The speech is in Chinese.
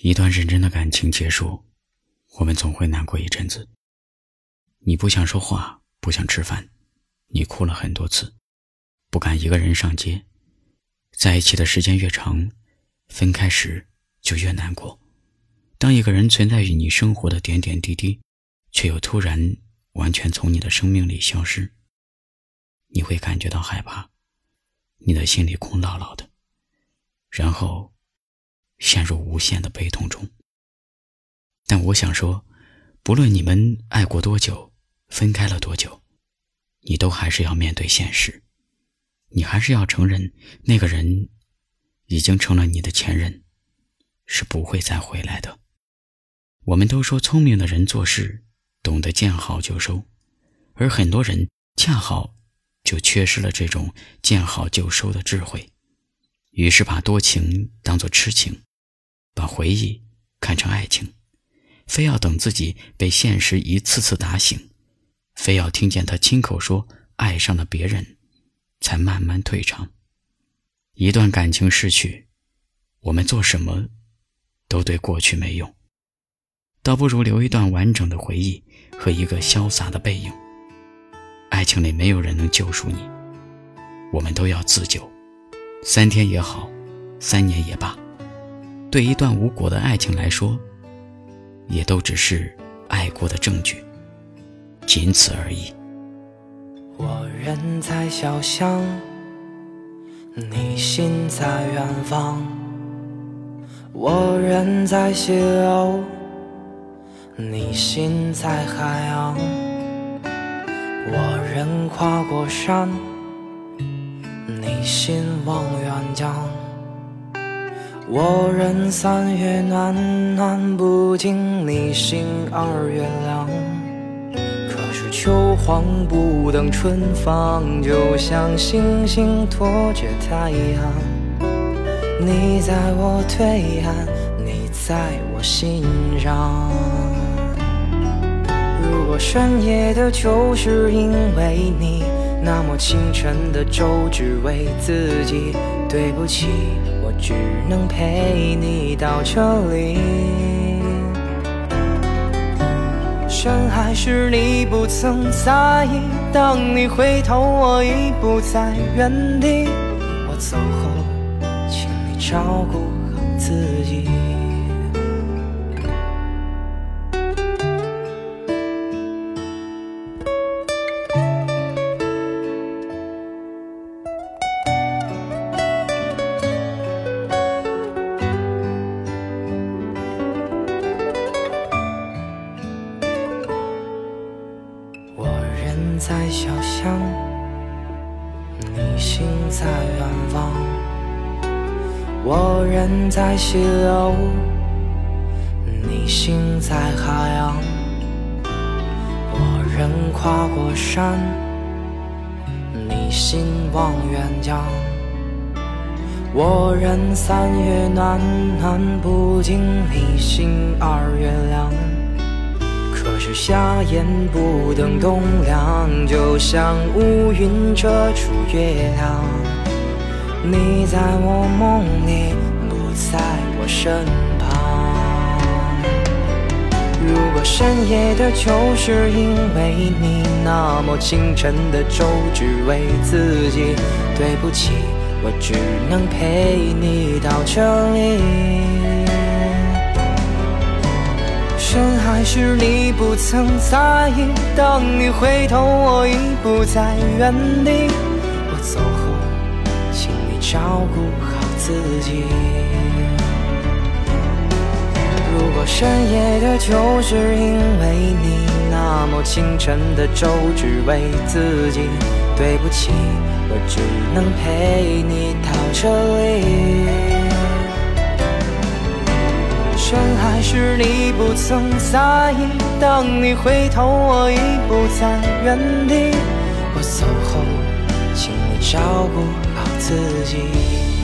一段认真的感情结束，我们总会难过一阵子。你不想说话，不想吃饭，你哭了很多次，不敢一个人上街。在一起的时间越长，分开时就越难过。当一个人存在于你生活的点点滴滴，却又突然完全从你的生命里消失，你会感觉到害怕，你的心里空落落的，然后。陷入无限的悲痛中。但我想说，不论你们爱过多久，分开了多久，你都还是要面对现实，你还是要承认那个人已经成了你的前任，是不会再回来的。我们都说聪明的人做事懂得见好就收，而很多人恰好就缺失了这种见好就收的智慧，于是把多情当作痴情。把回忆看成爱情，非要等自己被现实一次次打醒，非要听见他亲口说爱上了别人，才慢慢退场。一段感情逝去，我们做什么都对过去没用，倒不如留一段完整的回忆和一个潇洒的背影。爱情里没有人能救赎你，我们都要自救，三天也好，三年也罢。对一段无果的爱情来说，也都只是爱过的证据，仅此而已。我人在小巷，你心在远方；我人在西楼，你心在海洋；我人跨过山，你心望远江。我人三月暖暖不尽，你心二月凉。可是秋黄不等春放，就像星星拖着太阳。你在我对岸，你在我心上。如果深夜的酒是因为你，那么清晨的粥只为自己。对不起。只能陪你到这里。深海时你不曾在意，当你回头，我已不在原地。我走后，请你照顾好自己。在小巷，你心在远方，我人在西楼，你心在海洋。我人跨过山，你心望远江。我人三月暖暖不尽，你心二月凉。可是夏夜不等冬凉，就像乌云遮住月亮。你在我梦里，不在我身旁。如果深夜的酒是因为你，那么清晨的粥只为自己。对不起，我只能陪你到这里。是你不曾在意，当你回头，我已不在原地。我走后，请你照顾好自己。如果深夜的酒是因为你，那么清晨的粥只为自己。对不起，我只能陪你到这里。你不曾在意，当你回头，我已不在原地。我走后，请你照顾好自己。